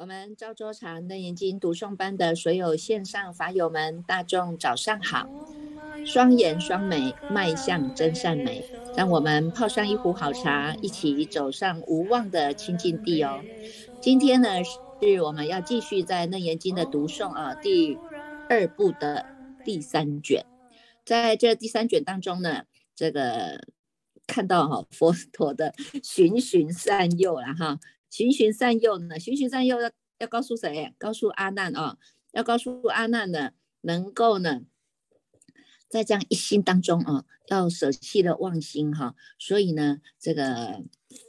我们赵州长的眼睛读诵班的所有线上法友们，大众早上好！双眼双眉，迈向真善美。让我们泡上一壶好茶，一起走上无望的清净地哦。今天呢，是我们要继续在《楞严经》的读诵啊，第二部的第三卷。在这第三卷当中呢，这个看到哈佛陀的循循善诱了哈。循循善诱呢？循循善诱要要告诉谁？告诉阿难啊！要告诉阿难呢，能够呢，在这样一心当中啊，要舍弃了妄心哈。所以呢，这个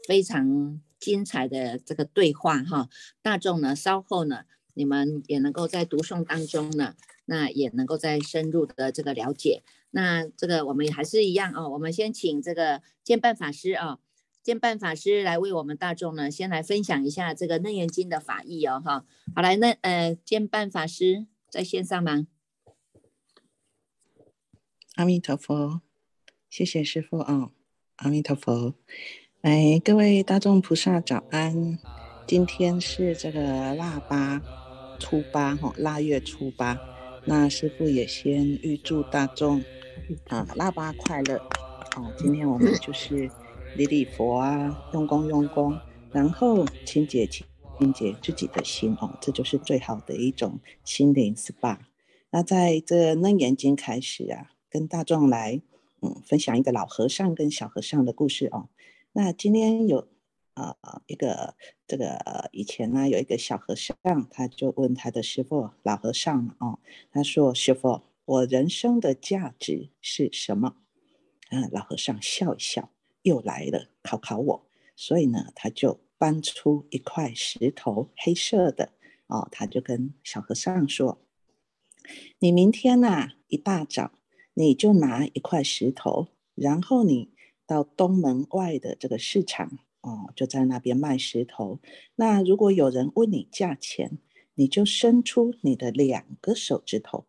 非常精彩的这个对话哈，大众呢，稍后呢，你们也能够在读诵当中呢，那也能够在深入的这个了解。那这个我们还是一样啊，我们先请这个监办法师啊。监办法师来为我们大众呢，先来分享一下这个《楞严经》的法义哦，哈，好来，那呃，监办法师在线上吗？阿弥陀佛，谢谢师父啊，阿弥陀佛，哎，各位大众菩萨早安，今天是这个腊八初八哈，腊月初八，那师父也先预祝大众啊腊八快乐哦，今天我们就是。礼礼佛啊，用功用功，然后清洁清清洁自己的心哦，这就是最好的一种心灵 SPA。那在这楞严经开始啊，跟大众来嗯分享一个老和尚跟小和尚的故事哦。那今天有啊一个这个以前呢有一个小和尚，他就问他的师傅老和尚哦，他说师傅，我人生的价值是什么？嗯，老和尚笑一笑。又来了，考考我，所以呢，他就搬出一块石头，黑色的哦，他就跟小和尚说：“你明天呐，一大早，你就拿一块石头，然后你到东门外的这个市场哦，就在那边卖石头。那如果有人问你价钱，你就伸出你的两个手指头，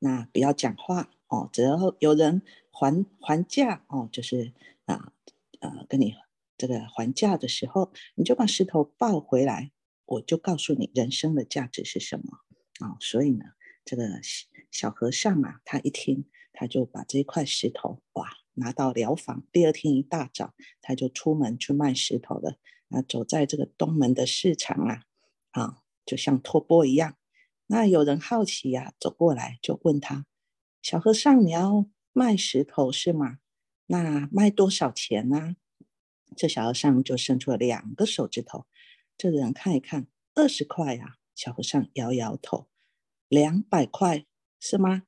那不要讲话哦，只要有人还还价哦，就是啊。”呃，跟你这个还价的时候，你就把石头抱回来，我就告诉你人生的价值是什么啊。所以呢，这个小和尚啊，他一听，他就把这块石头哇拿到疗房。第二天一大早，他就出门去卖石头了。啊，走在这个东门的市场啊，啊，就像托钵一样。那有人好奇呀，走过来就问他：“小和尚，你要卖石头是吗？”那卖多少钱呢？这小和尚就伸出了两个手指头。这个人看一看，二十块呀。小和尚摇摇头。两百块是吗？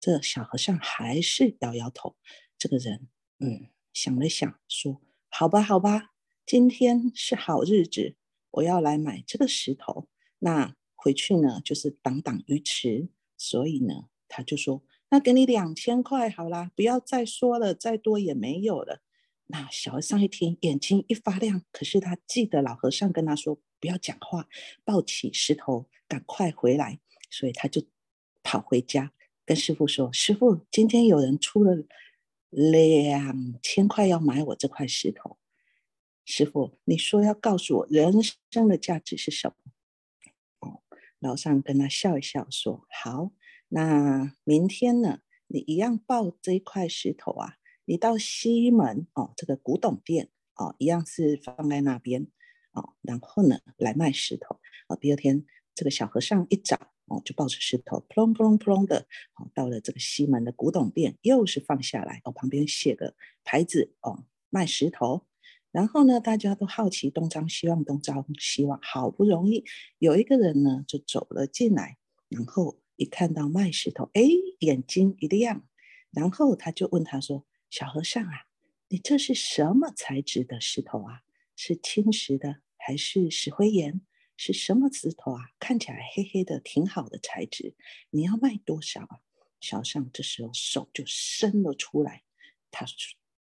这小和尚还是摇摇头。这个人，嗯，想了想，说：“好吧，好吧，今天是好日子，我要来买这个石头。那回去呢，就是挡挡鱼池。所以呢，他就说。”那给你两千块好啦，不要再说了，再多也没有了。那小和尚一听，眼睛一发亮。可是他记得老和尚跟他说不要讲话，抱起石头赶快回来。所以他就跑回家跟师傅说：“师傅，今天有人出了两千块要买我这块石头。师傅，你说要告诉我人生的价值是什么？”哦，老和尚跟他笑一笑说：“好。”那明天呢？你一样抱这一块石头啊，你到西门哦，这个古董店哦，一样是放在那边哦，然后呢来卖石头哦。第二天，这个小和尚一早哦，就抱着石头，扑隆扑隆扑隆的哦，到了这个西门的古董店，又是放下来哦，旁边写个牌子哦，卖石头。然后呢，大家都好奇，东张西望，东张西望，好不容易有一个人呢，就走了进来，然后。一看到卖石头，哎，眼睛一亮，然后他就问他说：“小和尚啊，你这是什么材质的石头啊？是青石的还是石灰岩？是什么石头啊？看起来黑黑的，挺好的材质。你要卖多少啊？”小和尚这时候手就伸了出来，他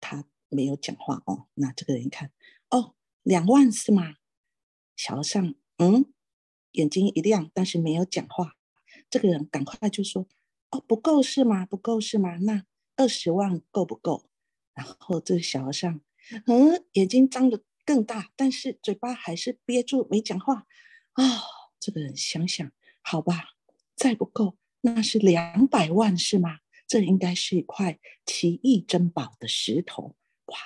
他没有讲话哦。那这个人一看，哦，两万是吗？小和尚嗯，眼睛一亮，但是没有讲话。这个人赶快就说：“哦，不够是吗？不够是吗？那二十万够不够？”然后这个小和尚，嗯，眼睛张得更大，但是嘴巴还是憋住没讲话。啊，这个人想想，好吧，再不够，那是两百万是吗？这应该是一块奇异珍宝的石头，哇！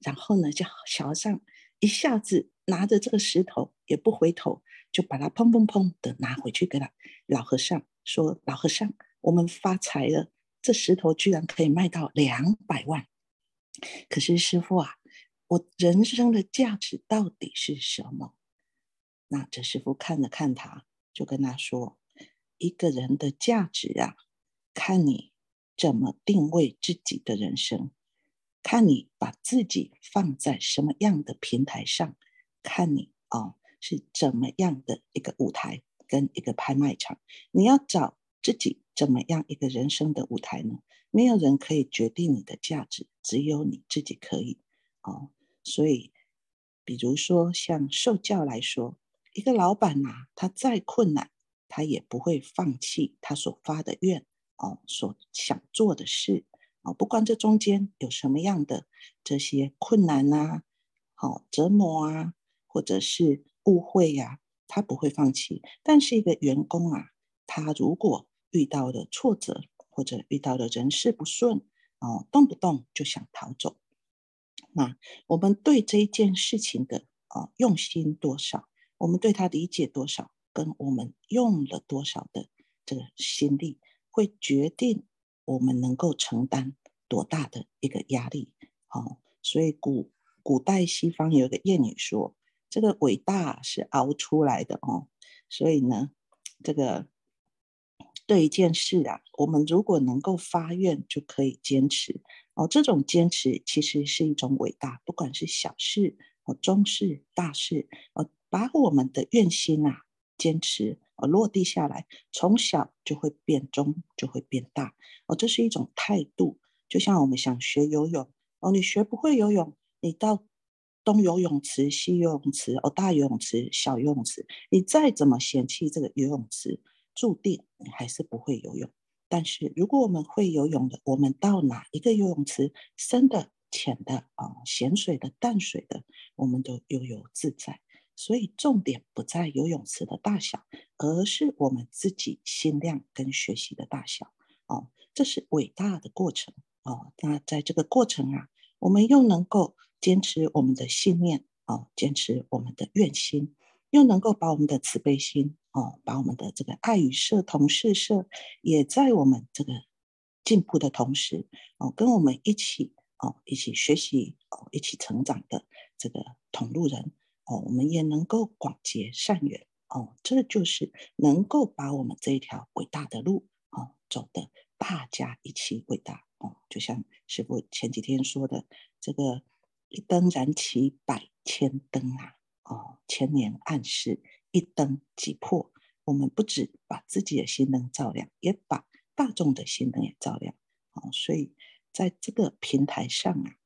然后呢，就小和尚一下子拿着这个石头，也不回头，就把它砰砰砰的拿回去给他老和尚说：“老和尚，我们发财了，这石头居然可以卖到两百万。可是师傅啊，我人生的价值到底是什么？”那这师傅看了看他，就跟他说：“一个人的价值啊，看你。”怎么定位自己的人生？看你把自己放在什么样的平台上，看你哦是怎么样的一个舞台跟一个拍卖场。你要找自己怎么样一个人生的舞台呢？没有人可以决定你的价值，只有你自己可以哦。所以，比如说像受教来说，一个老板呐，他再困难，他也不会放弃他所发的愿。哦，所想做的事，哦，不管这中间有什么样的这些困难呐，好折磨啊，或者是误会呀，他不会放弃。但是一个员工啊，他如果遇到了挫折，或者遇到了人事不顺，哦，动不动就想逃走。那我们对这一件事情的啊用心多少，我们对他理解多少，跟我们用了多少的这个心力。会决定我们能够承担多大的一个压力，哦，所以古古代西方有一个谚语说，这个伟大是熬出来的哦。所以呢，这个对一件事啊，我们如果能够发愿，就可以坚持哦。这种坚持其实是一种伟大，不管是小事哦、中事、大事哦，把我们的愿心啊坚持。哦，落地下来，从小就会变中，就会变大。哦，这是一种态度。就像我们想学游泳，哦，你学不会游泳，你到东游泳池、西游泳池、哦，大游泳池、小游泳池，你再怎么嫌弃这个游泳池，注定你还是不会游泳。但是如果我们会游泳的，我们到哪一个游泳池，深的、浅的，啊，咸水的、淡水的，我们都悠游自在。所以重点不在游泳池的大小，而是我们自己心量跟学习的大小哦，这是伟大的过程哦。那在这个过程啊，我们又能够坚持我们的信念哦，坚持我们的愿心，又能够把我们的慈悲心哦，把我们的这个爱与社同事社，也在我们这个进步的同时哦，跟我们一起哦，一起学习哦，一起成长的这个同路人。哦，我们也能够广结善缘哦，这就是能够把我们这一条伟大的路哦走的，大家一起伟大哦。就像师傅前几天说的，这个一灯燃起百千灯啊，哦，千年暗示一灯即破。我们不止把自己的心灯照亮，也把大众的心灯也照亮哦。所以在这个平台上啊，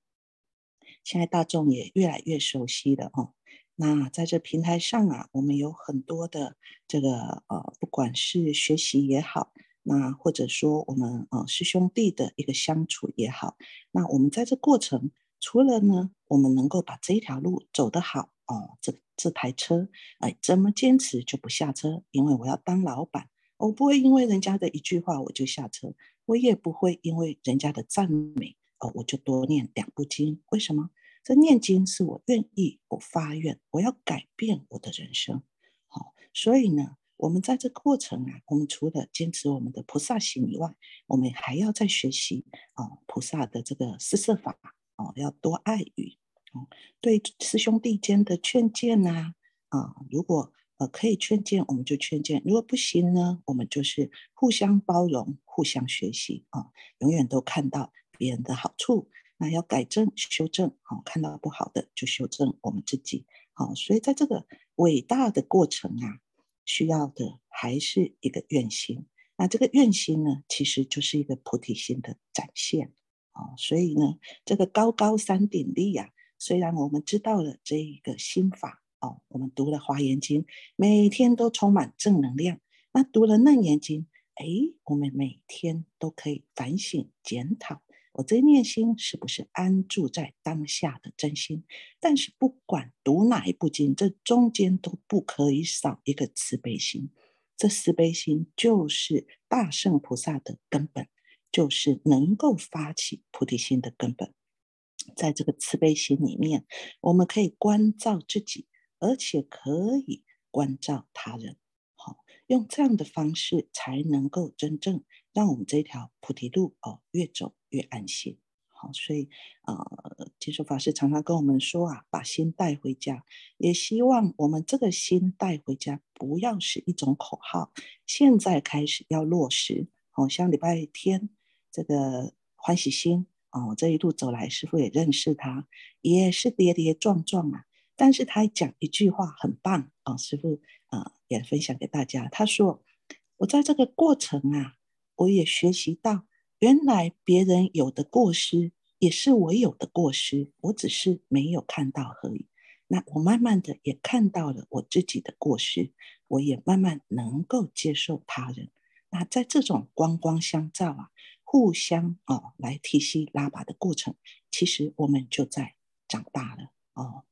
现在大众也越来越熟悉了哦。那在这平台上啊，我们有很多的这个呃，不管是学习也好，那或者说我们呃师兄弟的一个相处也好，那我们在这过程，除了呢，我们能够把这条路走得好哦，这这台车哎，怎么坚持就不下车？因为我要当老板，我不会因为人家的一句话我就下车，我也不会因为人家的赞美哦，我就多念两部经。为什么？这念经是我愿意，我发愿，我要改变我的人生。好，所以呢，我们在这过程啊，我们除了坚持我们的菩萨行以外，我们还要再学习啊，菩萨的这个施设法哦，要多爱语哦，对师兄弟间的劝谏呐啊，如果呃可以劝谏，我们就劝谏；如果不行呢，我们就是互相包容，互相学习啊，永远都看到别人的好处。那要改正、修正，好，看到不好的就修正我们自己，好，所以在这个伟大的过程啊，需要的还是一个愿心。那这个愿心呢，其实就是一个菩提心的展现，啊，所以呢，这个高高山顶立呀，虽然我们知道了这一个心法，哦，我们读了华严经，每天都充满正能量。那读了楞严经，哎，我们每天都可以反省检讨。我这念心是不是安住在当下的真心？但是不管读哪一部经，这中间都不可以少一个慈悲心。这慈悲心就是大圣菩萨的根本，就是能够发起菩提心的根本。在这个慈悲心里面，我们可以关照自己，而且可以关照他人。好，用这样的方式，才能够真正让我们这条菩提路哦，越走越安心。好，所以呃，接受法师常常跟我们说啊，把心带回家，也希望我们这个心带回家，不要是一种口号，现在开始要落实。好像礼拜天这个欢喜心。哦，这一路走来，师傅也认识他，也是跌跌撞撞啊。但是他讲一句话很棒哦，师傅啊，也分享给大家。他说：“我在这个过程啊，我也学习到，原来别人有的过失，也是我有的过失，我只是没有看到而已。那我慢慢的也看到了我自己的过失，我也慢慢能够接受他人。那在这种光光相照啊。”互相哦来提携拉拔的过程，其实我们就在长大了哦，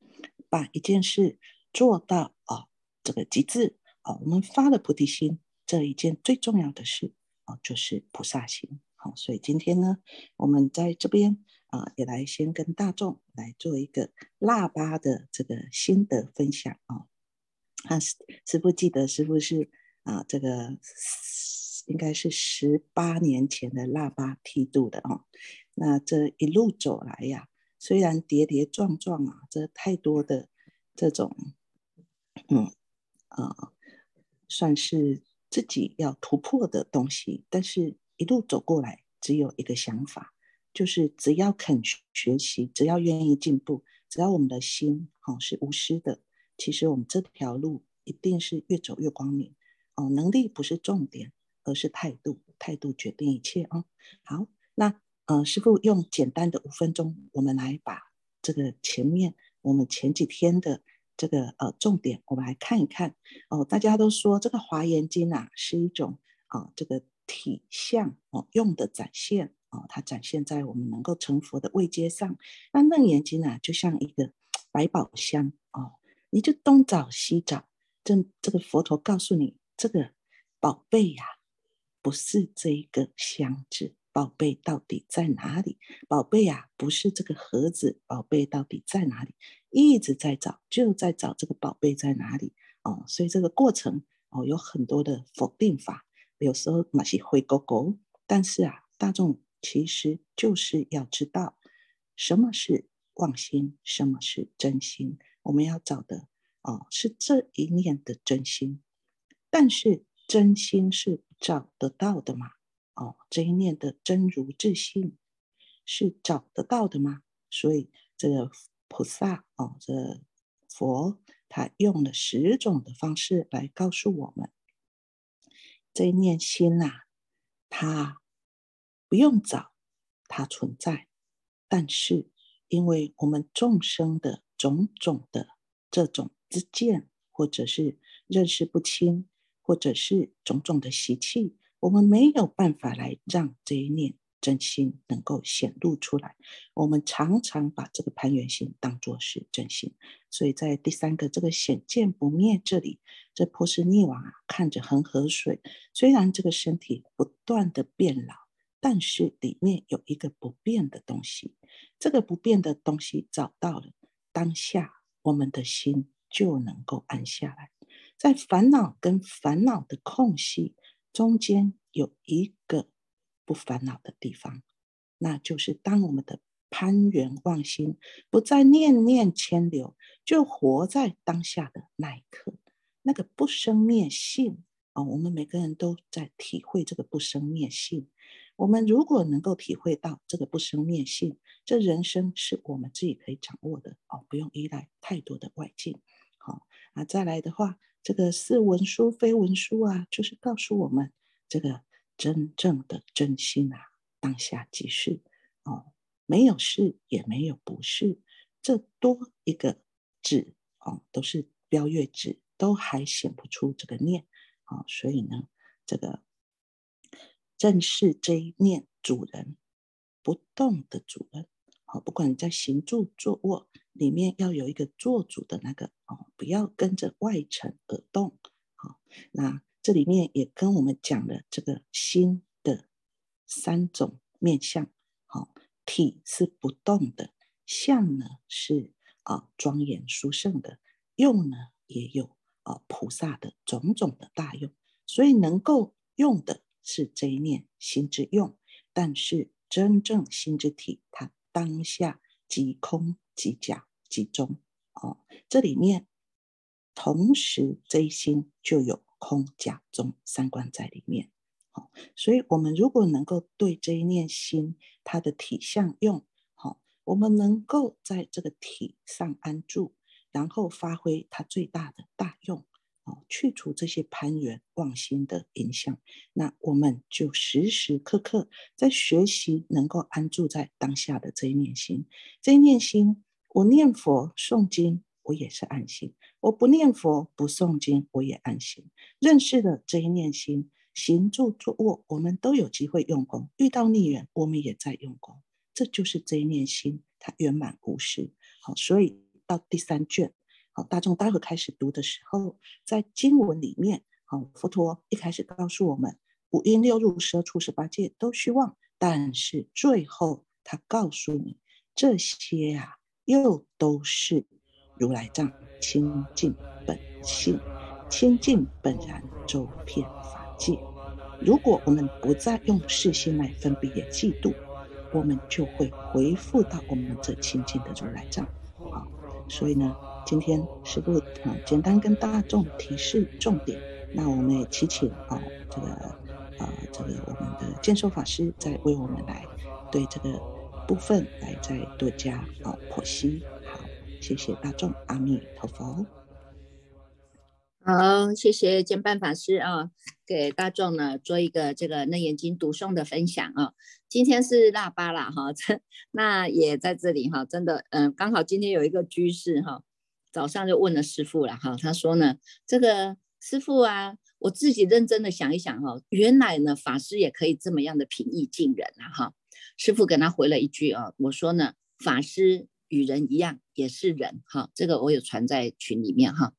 把一件事做到哦这个极致哦，我们发了菩提心，这一件最重要的事哦就是菩萨心。好，所以今天呢，我们在这边啊也来先跟大众来做一个腊八的这个心得分享啊。啊，师师傅记得师傅是啊这个。应该是十八年前的腊八剃度的哦。那这一路走来呀，虽然跌跌撞撞啊，这太多的这种，嗯啊，算是自己要突破的东西，但是一路走过来，只有一个想法，就是只要肯学习，只要愿意进步，只要我们的心哦是无私的，其实我们这条路一定是越走越光明哦。能力不是重点。而是态度，态度决定一切啊！好，那呃，师傅用简单的五分钟，我们来把这个前面我们前几天的这个呃重点，我们来看一看哦。大家都说这个华严经啊是一种啊这个体相哦用的展现哦，它展现在我们能够成佛的位阶上。那楞严经啊就像一个百宝箱哦，你就东找西找，这这个佛陀告诉你这个宝贝呀。不是这一个箱子，宝贝到底在哪里？宝贝呀，不是这个盒子，宝贝到底在哪里？一直在找，就在找这个宝贝在哪里哦。所以这个过程哦，有很多的否定法，有时候那些灰勾勾。但是啊，大众其实就是要知道什么是妄心，什么是真心。我们要找的哦，是这一念的真心，但是。真心是找得到的吗？哦，这一念的真如自信是找得到的吗？所以这个菩萨哦，这佛他用了十种的方式来告诉我们，这一念心呐，它不用找，它存在，但是因为我们众生的种种的这种之见，或者是认识不清。或者是种种的习气，我们没有办法来让这一念真心能够显露出来。我们常常把这个攀缘心当作是真心，所以在第三个这个显见不灭这里，这波斯匿王啊，看着恒河水，虽然这个身体不断的变老，但是里面有一个不变的东西。这个不变的东西找到了，当下我们的心就能够安下来。在烦恼跟烦恼的空隙中间，有一个不烦恼的地方，那就是当我们的攀缘妄心不再念念牵流，就活在当下的那一刻，那个不生灭性啊，我们每个人都在体会这个不生灭性。我们如果能够体会到这个不生灭性，这人生是我们自己可以掌握的哦，不用依赖太多的外境。好啊，再来的话。这个是文书非文书啊，就是告诉我们这个真正的真心啊，当下即是哦，没有是也没有不是，这多一个字哦，都是标月字，都还显不出这个念啊，所以呢，这个正是这一念主人不动的主人。好，不管你在行住坐卧里面，要有一个做主的那个哦，不要跟着外尘而动。好，那这里面也跟我们讲了这个心的三种面相。好，体是不动的，相呢是啊庄严殊胜的，用呢也有啊菩萨的种种的大用，所以能够用的是这一念心之用，但是真正心之体，它。当下即空即假集中哦，这里面同时这一心就有空假中三观在里面哦，所以我们如果能够对这一念心它的体相用好，我们能够在这个体上安住，然后发挥它最大的大用。去除这些攀缘妄心的影响，那我们就时时刻刻在学习，能够安住在当下的这一念心。这一念心，我念佛诵经，我也是安心；我不念佛不诵经，我也安心。认识了这一念心，行住坐卧，我们都有机会用功；遇到逆缘，我们也在用功。这就是这一念心，它圆满无事。好，所以到第三卷。好大众待会开始读的时候，在经文里面，好，佛陀一开始告诉我们，五阴六入、十二处、十八界都虚妄，但是最后他告诉你，这些啊，又都是如来藏清净本性，清净本然周遍法界。如果我们不再用世心来分别嫉妒，我们就会回复到我们这清净的如来藏。好，所以呢。今天师父啊，简单跟大众提示重点。那我们也祈请啊，这个啊，这个我们的建寿法师在为我们来对这个部分来再多加啊剖析。好，谢谢大众，阿弥陀佛。好，谢谢建办法师啊，给大众呢做一个这个《楞严经》读诵的分享啊。今天是腊八了哈，那也在这里哈，真的嗯，刚好今天有一个居士哈。早上就问了师傅了哈，他说呢，这个师傅啊，我自己认真的想一想哈，原来呢法师也可以这么样的平易近人啊哈。师傅给他回了一句啊，我说呢，法师与人一样也是人哈，这个我有传在群里面哈。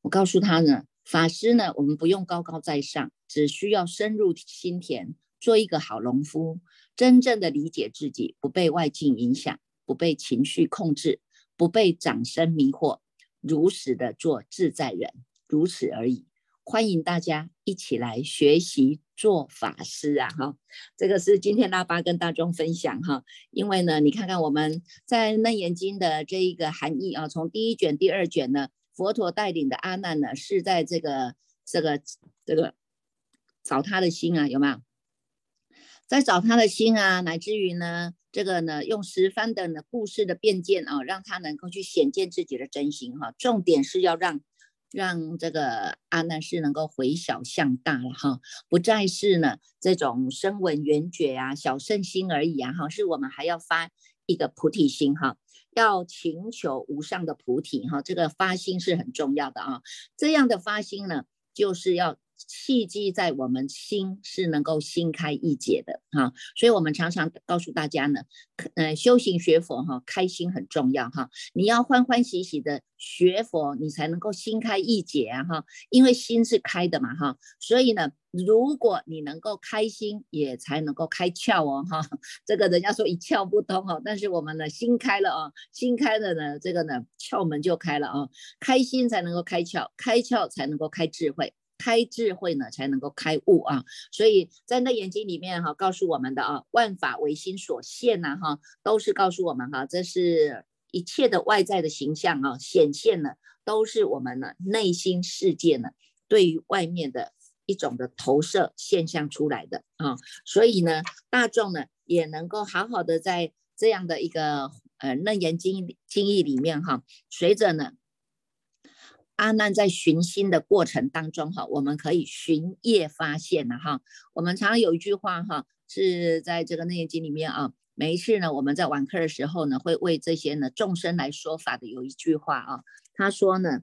我告诉他呢，法师呢，我们不用高高在上，只需要深入心田，做一个好农夫，真正的理解自己，不被外境影响，不被情绪控制。不被掌声迷惑，如实的做自在人，如此而已。欢迎大家一起来学习做法师啊！哈，这个是今天拉巴跟大众分享哈。因为呢，你看看我们在《楞严经》的这一个含义啊，从第一卷、第二卷呢，佛陀带领的阿难呢，是在这个、这个、这个找他的心啊，有没有？在找他的心啊，乃至于呢？这个呢，用十番的呢故事的变见啊，让他能够去显见自己的真心哈。重点是要让让这个阿难是能够回小向大了哈，不再是呢这种声闻缘觉啊、小圣心而已啊哈，是我们还要发一个菩提心哈，要请求无上的菩提哈，这个发心是很重要的啊。这样的发心呢，就是要。契机在我们心是能够心开意解的哈，所以我们常常告诉大家呢，呃，修行学佛哈，开心很重要哈，你要欢欢喜喜的学佛，你才能够心开意解哈，因为心是开的嘛哈，所以呢，如果你能够开心，也才能够开窍哦哈，这个人家说一窍不通哈，但是我们呢心开了啊，心开了呢，这个呢窍门就开了啊，开心才能够开窍，开窍才能够开智慧。开智慧呢，才能够开悟啊！所以在那眼睛里面哈，告诉我们的啊，万法唯心所现呐哈，都是告诉我们哈，这是一切的外在的形象啊，显现呢，都是我们呢内心世界呢，对于外面的一种的投射现象出来的啊。所以呢，大众呢也能够好好的在这样的一个呃楞严经经义里面哈，随着呢。阿难在寻心的过程当中，哈，我们可以寻业发现了哈。我们常常有一句话哈，是在这个内经里面啊。每一次呢，我们在晚课的时候呢，会为这些呢众生来说法的。有一句话啊，他说呢，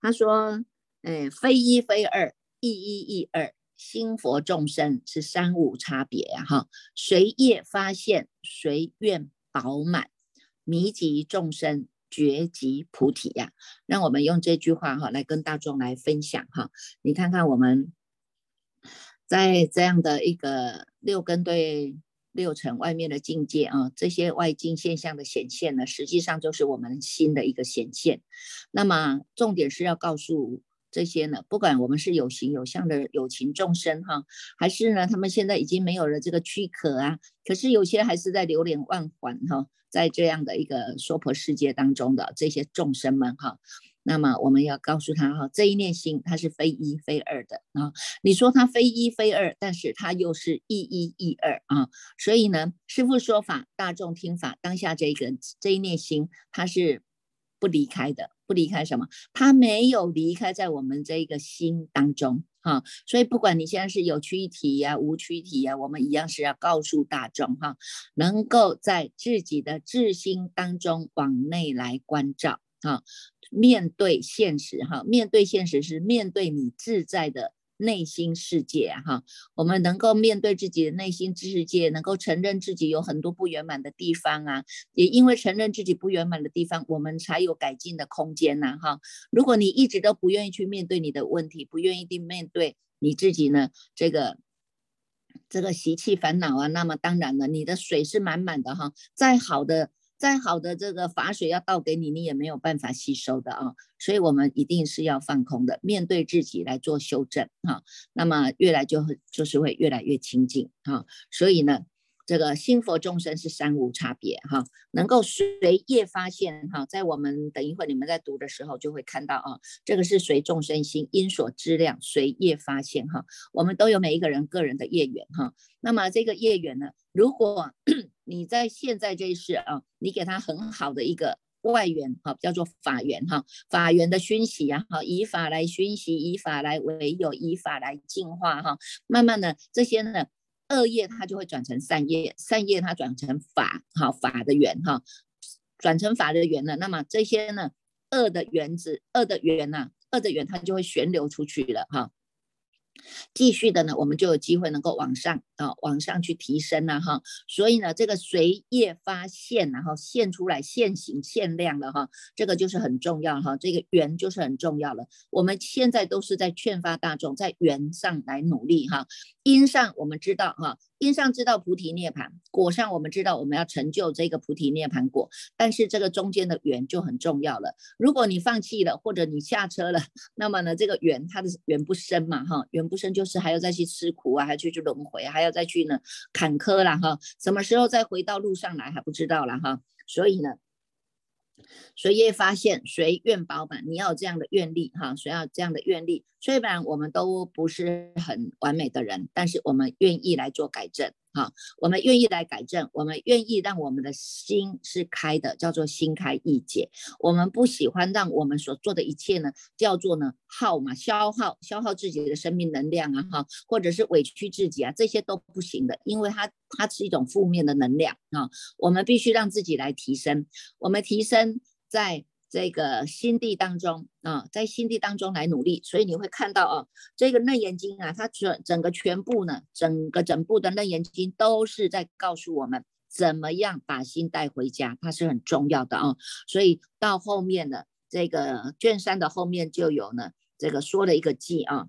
他说，哎，非一非二，一一一二，心佛众生是三无差别啊哈，随业发现，随愿饱满，迷集众生，觉即菩提呀。让我们用这句话哈来跟大众来分享哈，你看看我们在这样的一个六根对六尘外面的境界啊，这些外境现象的显现呢，实际上就是我们心的一个显现。那么重点是要告诉。这些呢，不管我们是有形有相的有情众生哈，还是呢，他们现在已经没有了这个躯壳啊，可是有些还是在流连忘返哈，在这样的一个娑婆世界当中的这些众生们哈，那么我们要告诉他哈，这一念心它是非一非二的啊，你说它非一非二，但是它又是一一一二啊，所以呢，师父说法，大众听法，当下这个这一念心它是不离开的。不离开什么？他没有离开在我们这一个心当中哈，所以不管你现在是有躯体呀、无躯体呀，我们一样是要告诉大众哈，能够在自己的自心当中往内来关照哈，面对现实哈，面对现实是面对你自在的。内心世界，哈，我们能够面对自己的内心世界，能够承认自己有很多不圆满的地方啊，也因为承认自己不圆满的地方，我们才有改进的空间呐，哈。如果你一直都不愿意去面对你的问题，不愿意去面对你自己呢，这个这个习气烦恼啊，那么当然了，你的水是满满的哈，再好的。再好的这个法水要倒给你，你也没有办法吸收的啊，所以我们一定是要放空的，面对自己来做修正哈。那么越来就会就是会越来越清净哈。所以呢，这个心佛众生是三无差别哈，能够随业发现哈，在我们等一会你们在读的时候就会看到啊，这个是随众生心因所知量随业发现哈。我们都有每一个人个人的业缘哈。那么这个业缘呢，如果你在现在这一世啊，你给他很好的一个外援哈，叫做法缘哈，法缘的熏习啊，哈，以法来熏习，以法来为有，以法来净化哈，慢慢的这些呢，恶业它就会转成善业，善业它转成法，哈，法的缘哈，转成法的缘了，那么这些呢，恶的原子，恶的缘呐，恶的缘它就会旋流出去了哈。继续的呢，我们就有机会能够往上啊，往上去提升了哈。所以呢，这个随业发现，然后现出来现形现量了哈，这个就是很重要哈。这个缘就是很重要了。我们现在都是在劝发大众，在缘上来努力哈。因上我们知道哈。因上知道菩提涅盘，果上我们知道我们要成就这个菩提涅盘果，但是这个中间的缘就很重要了。如果你放弃了，或者你下车了，那么呢，这个缘它的缘不深嘛，哈，缘不深就是还要再去吃苦啊，还要去去轮回，还要再去呢坎坷了哈，什么时候再回到路上来还不知道了哈，所以呢。谁业发现，谁愿饱满？你要有这样的愿力哈，谁要这样的愿力？虽然我们都不是很完美的人，但是我们愿意来做改正。哈，我们愿意来改正，我们愿意让我们的心是开的，叫做心开意解。我们不喜欢让我们所做的一切呢，叫做呢耗嘛，消耗消耗自己的生命能量啊，哈，或者是委屈自己啊，这些都不行的，因为它它是一种负面的能量啊。我们必须让自己来提升，我们提升在。这个心地当中啊，在心地当中来努力，所以你会看到啊，这个楞严经啊，它整整个全部呢，整个整部的楞严经都是在告诉我们怎么样把心带回家，它是很重要的啊。所以到后面的这个卷三的后面就有呢，这个说了一个偈啊，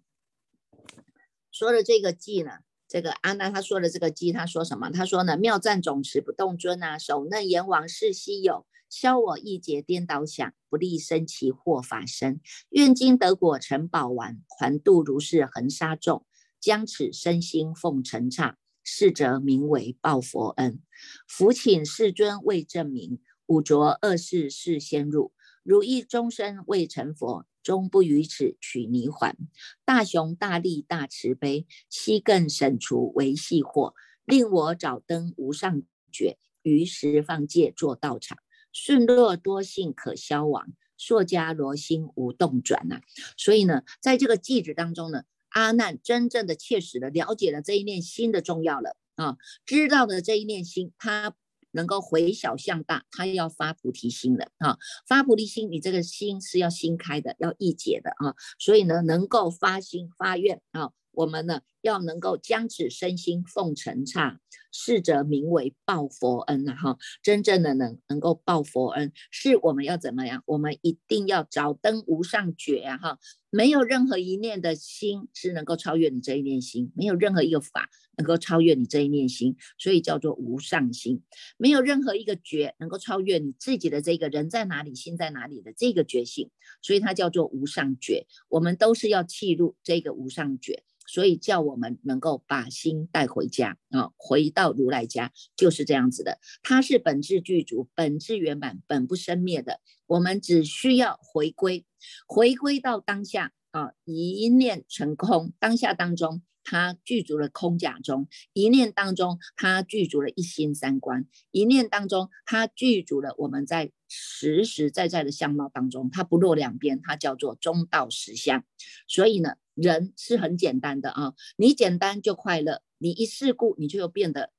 说了这个偈呢，这个阿难他说的这个偈，他说什么？他说呢，妙赞总持不动尊啊，手嫩阎王是稀有。消我一劫颠倒想，不利生其祸法身。愿今得果成宝丸，还度如是恒沙众。将此身心奉承刹，是则名为报佛恩。福请世尊为证明，五浊恶世是先入。如意终身未成佛，终不于此取泥环。大雄大力大慈悲，悉更省除为细祸，令我早登无上觉，于十方界作道场。顺若多性可消亡，硕迦罗心无动转呐。所以呢，在这个句子当中呢，阿难真正的切实的了解了这一念心的重要了啊，知道的这一念心，他能够回小向大，他要发菩提心了啊。发菩提心，你这个心是要心开的，要意解的啊。所以呢，能够发心发愿啊，我们呢要能够将此身心奉承刹，是则名为报佛恩呐哈。真正的能能够报佛恩，是我们要怎么样？我们一定要早登无上觉啊哈。没有任何一念的心是能够超越你这一念心，没有任何一个法能够超越你这一念心，所以叫做无上心。没有任何一个觉能够超越你自己的这个人在哪里，心在哪里的这个觉性，所以它叫做无上觉。我们都是要契入这个无上觉。所以叫我我们能够把心带回家啊，回到如来家就是这样子的。它是本质具足、本质圆满、本不生灭的。我们只需要回归，回归到当下啊，一念成空。当下当中，它具足了空假中；一念当中，它具足了一心三观；一念当中，它具足了我们在实实在在的相貌当中，它不落两边，它叫做中道实相。所以呢。人是很简单的啊，你简单就快乐，你一事故你就又变得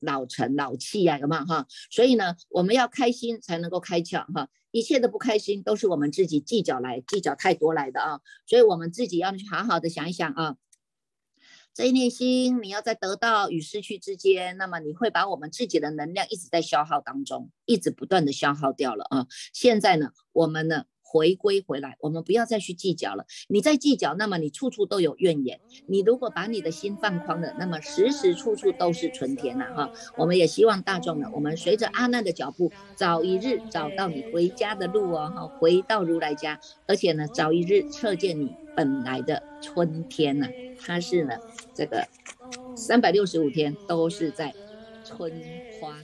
老成老气呀，有没有哈？所以呢，我们要开心才能够开窍哈，一切的不开心都是我们自己计较来，计较太多来的啊，所以我们自己要去好好的想一想啊，这一念心你要在得到与失去之间，那么你会把我们自己的能量一直在消耗当中，一直不断的消耗掉了啊。现在呢，我们呢？回归回来，我们不要再去计较了。你在计较，那么你处处都有怨言。你如果把你的心放宽了，那么时时处处都是春天呐！哈，我们也希望大众呢，我们随着阿难的脚步，早一日找到你回家的路哦，哈，回到如来家，而且呢，早一日测见你本来的春天呢，它是呢，这个三百六十五天都是在春花。